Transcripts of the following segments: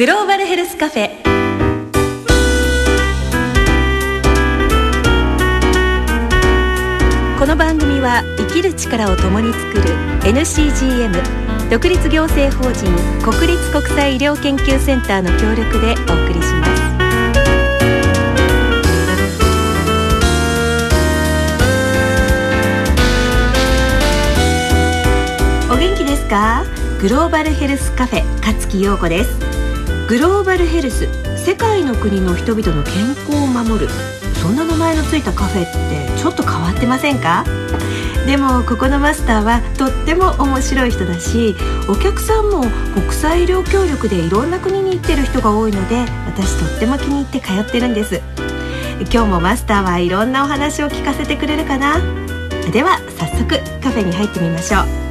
グローバルヘルスカフェ。この番組は生きる力を共に作る NCGM 独立行政法人国立国際医療研究センターの協力でお送りします。お元気ですか？グローバルヘルスカフェ勝木陽子です。グローバルヘルス世界の国の人々の健康を守る。そんな名前のついたカフェってちょっと変わってませんか？でもここのマスターはとっても面白い人だしお客さんも国際医療協力でいろんな国に行ってる人が多いので私とっても気に入って通ってるんです。今日もマスターはいろんなお話を聞かせてくれるかな？では早速カフェに入ってみましょう。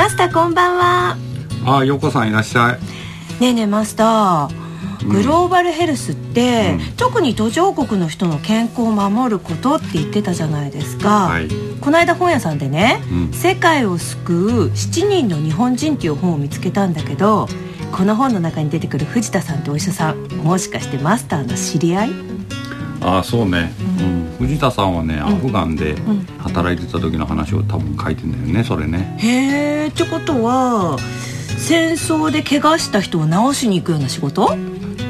マスターこんばんは。あ、ようこさんいらっしゃい。ねえねえマスター。グローバルヘルスって、うん、特に途上国の人の健康を守ることって言ってたじゃないですか、はい、この間本屋さんでね、うん、世界を救う7人の日本人」っていう本を見つけたんだけどこの本の中に出てくる藤田さんってお医者さんもしかしてマスターの知り合い？ああそうね、うん、藤田さんはねアフガンで働いてた時の話を多分書いてんだよねそれね。へえってことは戦争で怪我した人を治しに行くような仕事？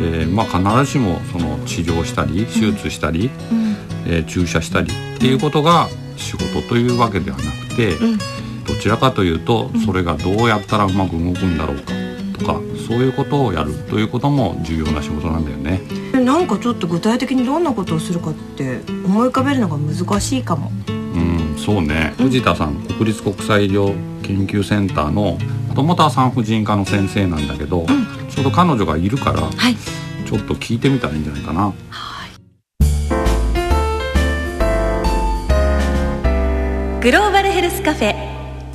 えーまあ、必ずしもその治療したり手術したり、うん、えー、注射したりっていうことが仕事というわけではなくて、うん、どちらかというとそれがどうやったらうまく動くんだろうかとかそういうことをやるということも重要な仕事なんだよね。なんかちょっと具体的にどんなことをするかって思い浮かべるのが難しいかも。うんそうね、藤田さん国立国際医療研究センターの友田産婦人科の先生なんだけど、うん、ちょうど彼女がいるから、はい、ちょっと聞いてみたらいいんじゃないかな。グローバルヘルスカフェ。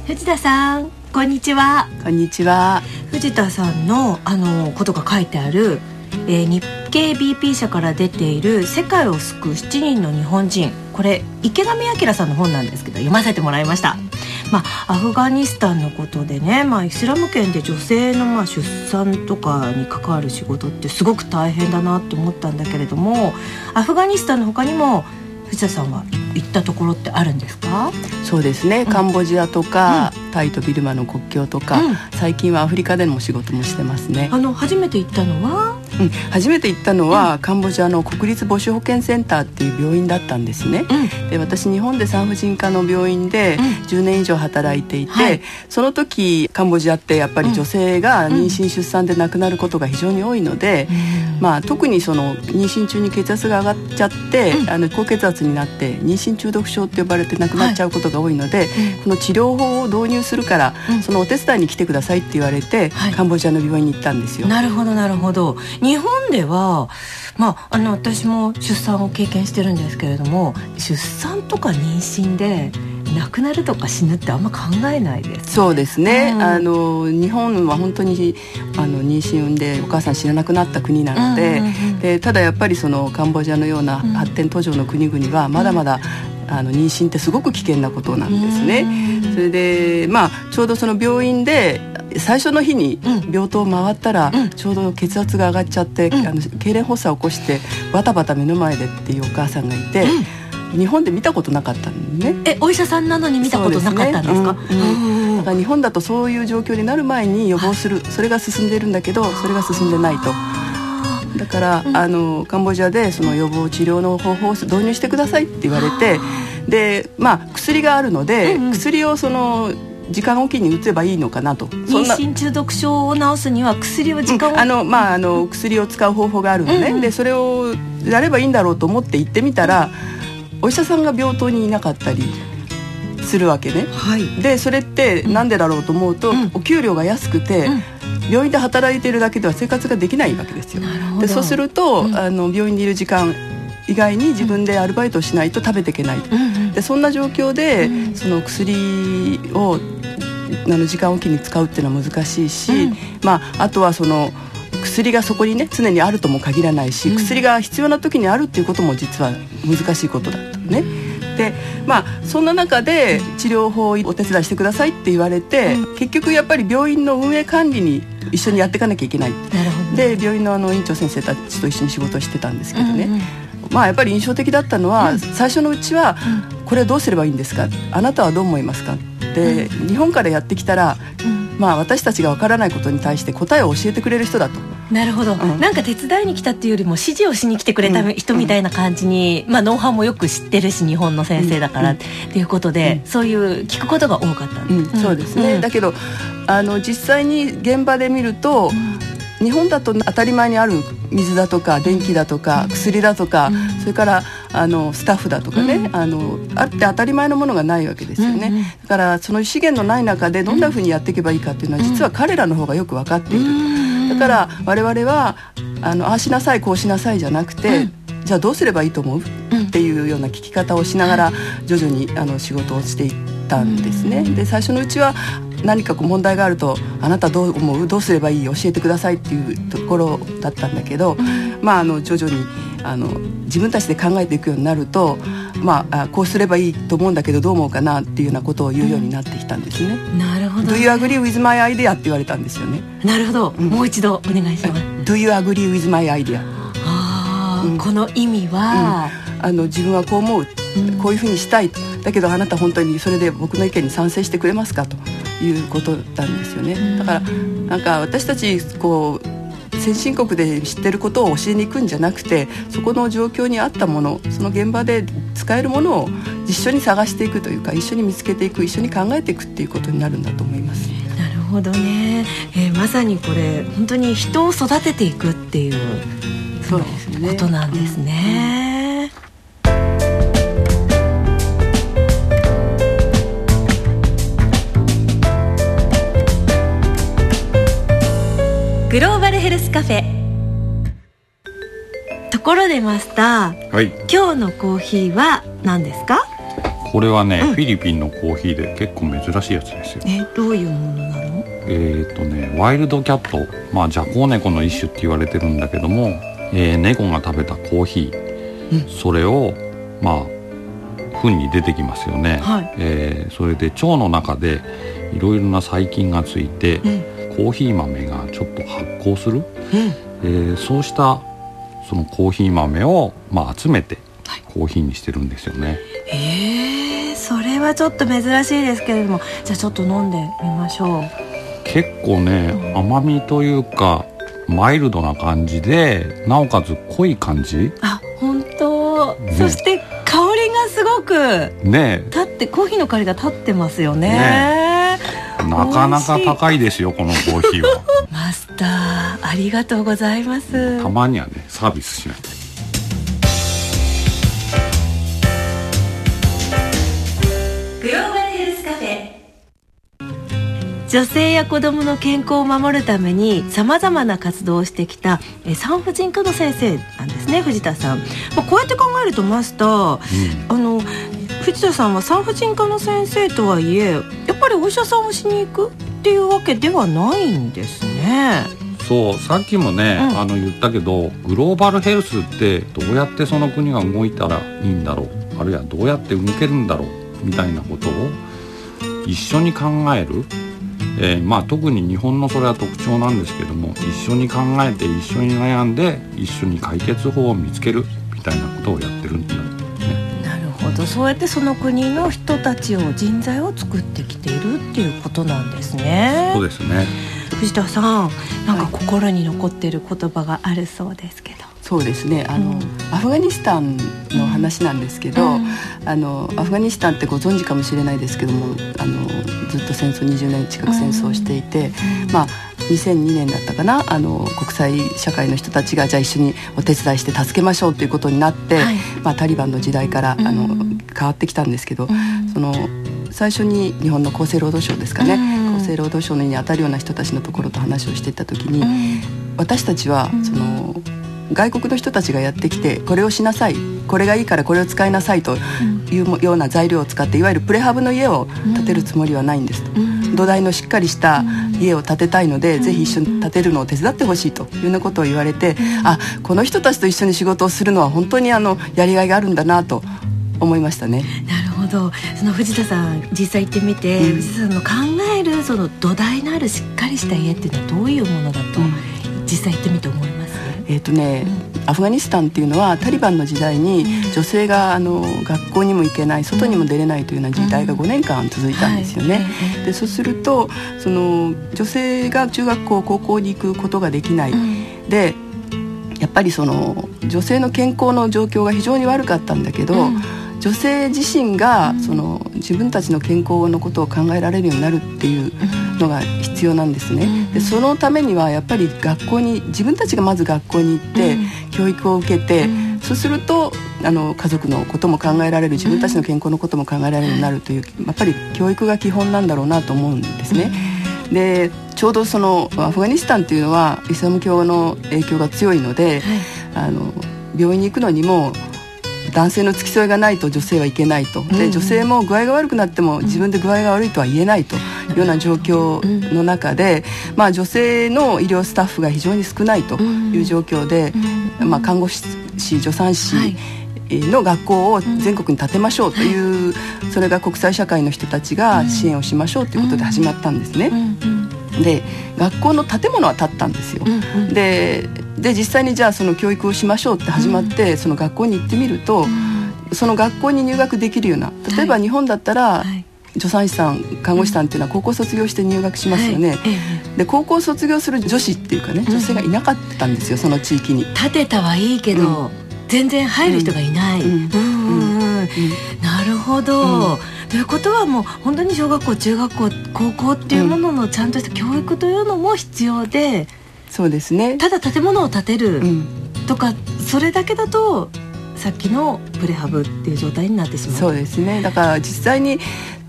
藤田さんこんにちは。こんにちは藤田さんのあのことが書いてあるえー、日経 BP 社から出ている「世界を救う7人の日本人」これ池上彰さんの本なんですけど読ませてもらいました。まあ、アフガニスタンのことでね、まあ、イスラム圏で女性のまあ出産とかに関わる仕事ってすごく大変だなと思ったんだけれどもアフガニスタンの他にも藤田さんは行ったところってあるんですか？そうですね、うん、カンボジアとか、うん、タイとビルマの国境とか、うん、最近はアフリカでの仕事もしてますね。あの初めて行ったのは？うん、初めて行ったのは、カンボジアの国立母子保健センターっていう病院だったんですね、で私日本で産婦人科の病院で10年以上働いていて、はい、その時カンボジアってやっぱり女性が妊娠出産で亡くなることが非常に多いので、まあ、特にその妊娠中に血圧が上がっちゃって、あの高血圧になって妊娠中毒症って呼ばれて亡くなっちゃうことが多いので、はい、この治療法を導入するから、そのお手伝いに来てくださいって言われて、はい、カンボジアの病院に行ったんですよ。なるほどなるほど日本では、まあ、あの私も出産を経験してるんですけれども出産とか妊娠で亡くなるとか死ぬってあんま考えないです、ね、そうですね、うん、あの日本は本当にあの妊娠産んでお母さん死ななくなった国なのでうんうんうん、でただやっぱりそのカンボジアのような発展途上の国々はまだまだ、あの妊娠ってすごく危険なことなんですね。それでまあちょうどその病院で最初の日に病棟を回ったら、ちょうど血圧が上がっちゃって、あの痙攣発作を起こしてバタバタ目の前でっていうお母さんがいて。日本で見たことなかったのね。え、お医者さんなのに見たことなかったんですか？すね。うん。うん、だから日本だとそういう状況になる前に予防する、それが進んでるんだけど、それが進んでないと。だから、うん、あのカンボジアでその予防治療の方法を導入してくださいって言われて、で、まあ薬があるので、うんうん、薬をその時間おきに打てばいいのかなと。妊娠中毒症を治すには薬を時間を、あのまああの薬を使う方法があるのね、うんうん、でそれをやればいいんだろうと思って行ってみたら、お医者さんが病棟にいなかったりするわけね、はい、でそれってなんでだろうと思うと、うん、お給料が安くて、うん、病院で働いているだけでは生活ができないわけですよ。でそうすると、うん、あの病院にいる時間以外に自分でアルバイトをしないと食べていけない、でそんな状況で、その薬をあの時間おきに使うっていうのは難しいし、まあ、あとはその薬がそこにね常にあるとも限らないし、薬が必要な時にあるっていうことも実は難しいことだったね。でまあそんな中で治療法をお手伝いしてくださいって言われて、結局やっぱり病院の運営管理に一緒にやっていかなきゃいけない。で病院のあの院長先生たちと一緒に仕事をしてたんですけどね、まあやっぱり印象的だったのは、うん、最初のうちは、これどうすればいいんですか？あなたはどう思いますか？って日本からやってきたら、まあ私たちがわからないことに対して答えを教えてくれる人だと。なるほど、うん、なんか手伝いに来たっていうよりも指示をしに来てくれた人みたいな感じに、うん、まあ、ノウハウもよく知ってるし日本の先生だから、っていうことで、そういう聞くことが多かった、うん。そうですね、だけどあの実際に現場で見ると、日本だと当たり前にある水だとか電気だとか薬だとか、それからあのスタッフだとかね、あのあって当たり前のものがないわけですよね、だからその資源のない中でどんなふうにやっていけばいいかっていうのは実は彼らの方がよく分かっている、だから我々はあのああしなさいこうしなさいじゃなくて、じゃあどうすればいいと思う、っていうような聞き方をしながら徐々にあの仕事をしていったんですね。で最初のうちは何かこう問題があると「あなたどう思う？どうすればいい？教えてください」っていうところだったんだけど、まあ、あの徐々にあの自分たちで考えていくようになると、まあ、こうすればいいと思うんだけどどう思うかなっていうようなことを言うようになってきたんですね。なるほど、Do you agree with my idea? って言われたんですよね。なるほど、うん、もう一度お願いします。Do you agree with my idea? あ、うん、この意味は、うん、あの自分はこう思う、こういうふうにしたいだけどあなた本当にそれで僕の意見に賛成してくれますかということなんですよね。だからなんか私たちこう先進国で知ってることを教えに行くんじゃなくてそこの状況に合ったものその現場で使えるものを一緒に探していくというか一緒に見つけていく一緒に考えていくっていうことになるんだと思います。なるほどね、えー、まさにこれ本当に人を育てていくっていうそうですねことなんですね。うんうんルスカフェ。ところでマスター、はい、今日のコーヒーは何ですか？これはね、うん、フィリピンのコーヒーで結構珍しいやつですよ。えどういうものなの？えっ、ー、とねワイルドキャット。まあジャコウネコの一種って言われてるんだけども、えー、猫が食べたコーヒー、うん、それをまあ糞に出てきますよね、はい、えー、それで腸の中でいろいろな細菌がついて、うんコーヒー豆がちょっと発酵する、うん、えー、そうしたそのコーヒー豆を、まあ、集めてコーヒーにしてるんですよね。へえそれはちょっと珍しいですけれども。じゃあちょっと飲んでみましょう。結構ね、うん、甘みというかマイルドな感じでなおかつ濃い感じ？あ本当、ね、そして香りがすごく。ね。立ってコーヒーの香りが立ってますよね。ねなかなか高いですよこのコーヒーは。マスターありがとうございます。たまにはねサービスしないと。グローバルヘルスカフェ。女性や子どもの健康を守るためにさまざまな活動をしてきた産婦人科の先生なんですね藤田さん、まあ、こうやって考えるとマスター、うん、あの藤田さんは産婦人科の先生とはいえぱりお医者さんをしに行くっていうわけではないんですね。そうさっきもね、うん、あの言ったけどグローバルヘルスってどうやってその国が動いたらいいんだろうあるいはどうやって動けるんだろうみたいなことを一緒に考える、えー、まあ、特に日本のそれは特徴なんですけども一緒に考えて一緒に悩んで一緒に解決法を見つけるみたいなことをやってるんだどそうやってその国の人たちを人材を作ってきているっていうことなんですね。そうですね。藤田さんなんか心に残っている言葉があるそうですけど。そうですね。あの、うん、アフガニスタンの話なんですけど、うん、あのアフガニスタンってご存知かもしれないですけどもあのずっと戦争20年近く戦争していて、うん、まあ2002年だったかなあの国際社会の人たちがじゃあ一緒にお手伝いして助けましょうということになって、はい、まあ、タリバンの時代から、あの変わってきたんですけど、その最初に日本の厚生労働省ですかね、厚生労働省に当たるような人たちのところと話をしていった時に、私たちはその外国の人たちがやってきてこれをしなさいこれがいいからこれを使いなさいというような材料を使っていわゆるプレハブの家を建てるつもりはないんですと、土台のしっかりした家を建てたいので、ぜひ一緒に建てるのを手伝ってほしいというようなことを言われて、あこの人たちと一緒に仕事をするのは本当にあのやりがいがあるんだなと思いましたね。なるほど。その藤田さん実際行ってみて、うん、藤田さんの考えるその土台のあるしっかりした家っていうのはどういうものだと、うん、実際行ってみて思います？えーとね、うん、アフガニスタンっていうのはタリバンの時代に女性があの学校にも行けない外にも出れないというような時代が5年間続いたんですよね。でそうするとその女性が中学校高校に行くことができない、でやっぱりその女性の健康の状況が非常に悪かったんだけど、女性自身がその自分たちの健康のことを考えられるようになるっていうのが必要なんですね。でそのためにはやっぱり学校に自分たちがまず学校に行って教育を受けて、そうするとあの家族のことも考えられる自分たちの健康のことも考えられるようになるというやっぱり教育が基本なんだろうなと思うんですね。でちょうどそのアフガニスタンっていうのはイスラム教の影響が強いので、はい、あの病院に行くのにも男性の付き添いがないと女性はいけないと、で女性も具合が悪くなっても自分で具合が悪いとは言えないというような状況の中で、まあ、女性の医療スタッフが非常に少ないという状況で、まあ、看護師助産師、の学校を全国に建てましょうという、それが国際社会の人たちが支援をしましょうということで始まったんですね。で学校の建物は建ったんですよ。でで実際にじゃあその教育をしましょうって始まって、うん、その学校に行ってみると、うん、その学校に入学できるような例えば日本だったら、はい、助産師さん看護師さんっていうのは高校卒業して入学しますよね、はい、で高校卒業する女子っていうかね女性がいなかったんですよ、その地域に。建てたはいいけど、全然入る人がいない。なるほど、ということはもう本当に小学校中学校高校っていうもののちゃんとした教育というのも必要で。そうですね。ただ建物を建てるとか、うん、それだけだとさっきのプレハブっていう状態になってしまう。そうですね。だから実際に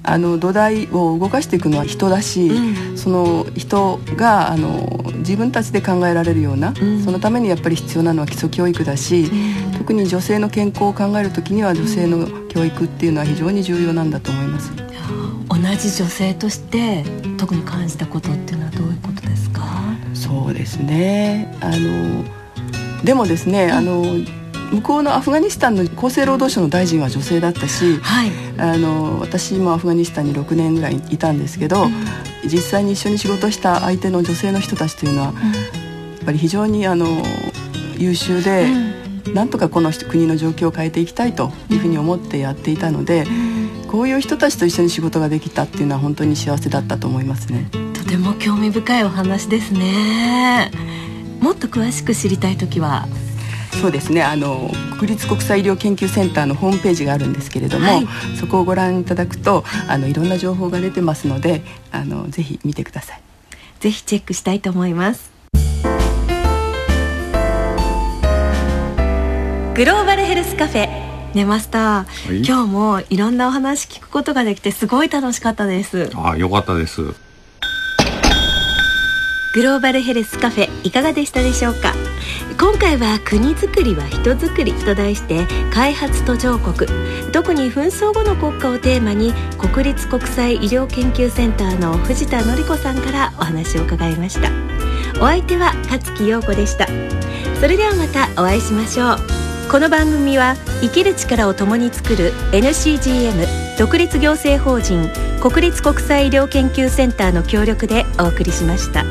あの土台を動かしていくのは人だし、うん、その人があの自分たちで考えられるような、うん、そのためにやっぱり必要なのは基礎教育だし、うん、特に女性の健康を考える時には女性の教育っていうのは非常に重要なんだと思います。同じ女性として特に感じたことっていうのはどういうことですか？そうですね。あのでもですね、あの向こうのアフガニスタンの厚生労働省の大臣は女性だったし、はい、あの私もアフガニスタンに6年ぐらいいたんですけど、うん、実際に一緒に仕事した相手の女性の人たちというのは、うん、やっぱり非常にあの優秀で、うん、なんとかこの国の状況を変えていきたいというふうに思ってやっていたので、こういう人たちと一緒に仕事ができたっていうのは本当に幸せだったと思いますね。とても興味深いお話ですね。もっと詳しく知りたい時は？そうですね。あの国立国際医療研究センターのホームページがあるんですけれども、はい、そこをご覧いただくとあのいろんな情報が出てますのであのぜひ見てください。ぜひチェックしたいと思います。グローバルヘルスカフェ。ねマスター、はい、今日もいろんなお話聞くことができてすごい楽しかったです。あよかったですグローバルヘルスカフェいかがでしたでしょうか？今回は国づくりは人づくりと題して開発途上国特に紛争後の国家をテーマに国立国際医療研究センターの藤田紀子さんからお話を伺いました。お相手は勝木陽子でした。それではまたお会いしましょう。この番組は生きる力を共に作る NCGM 独立行政法人国立国際医療研究センターの協力でお送りしました。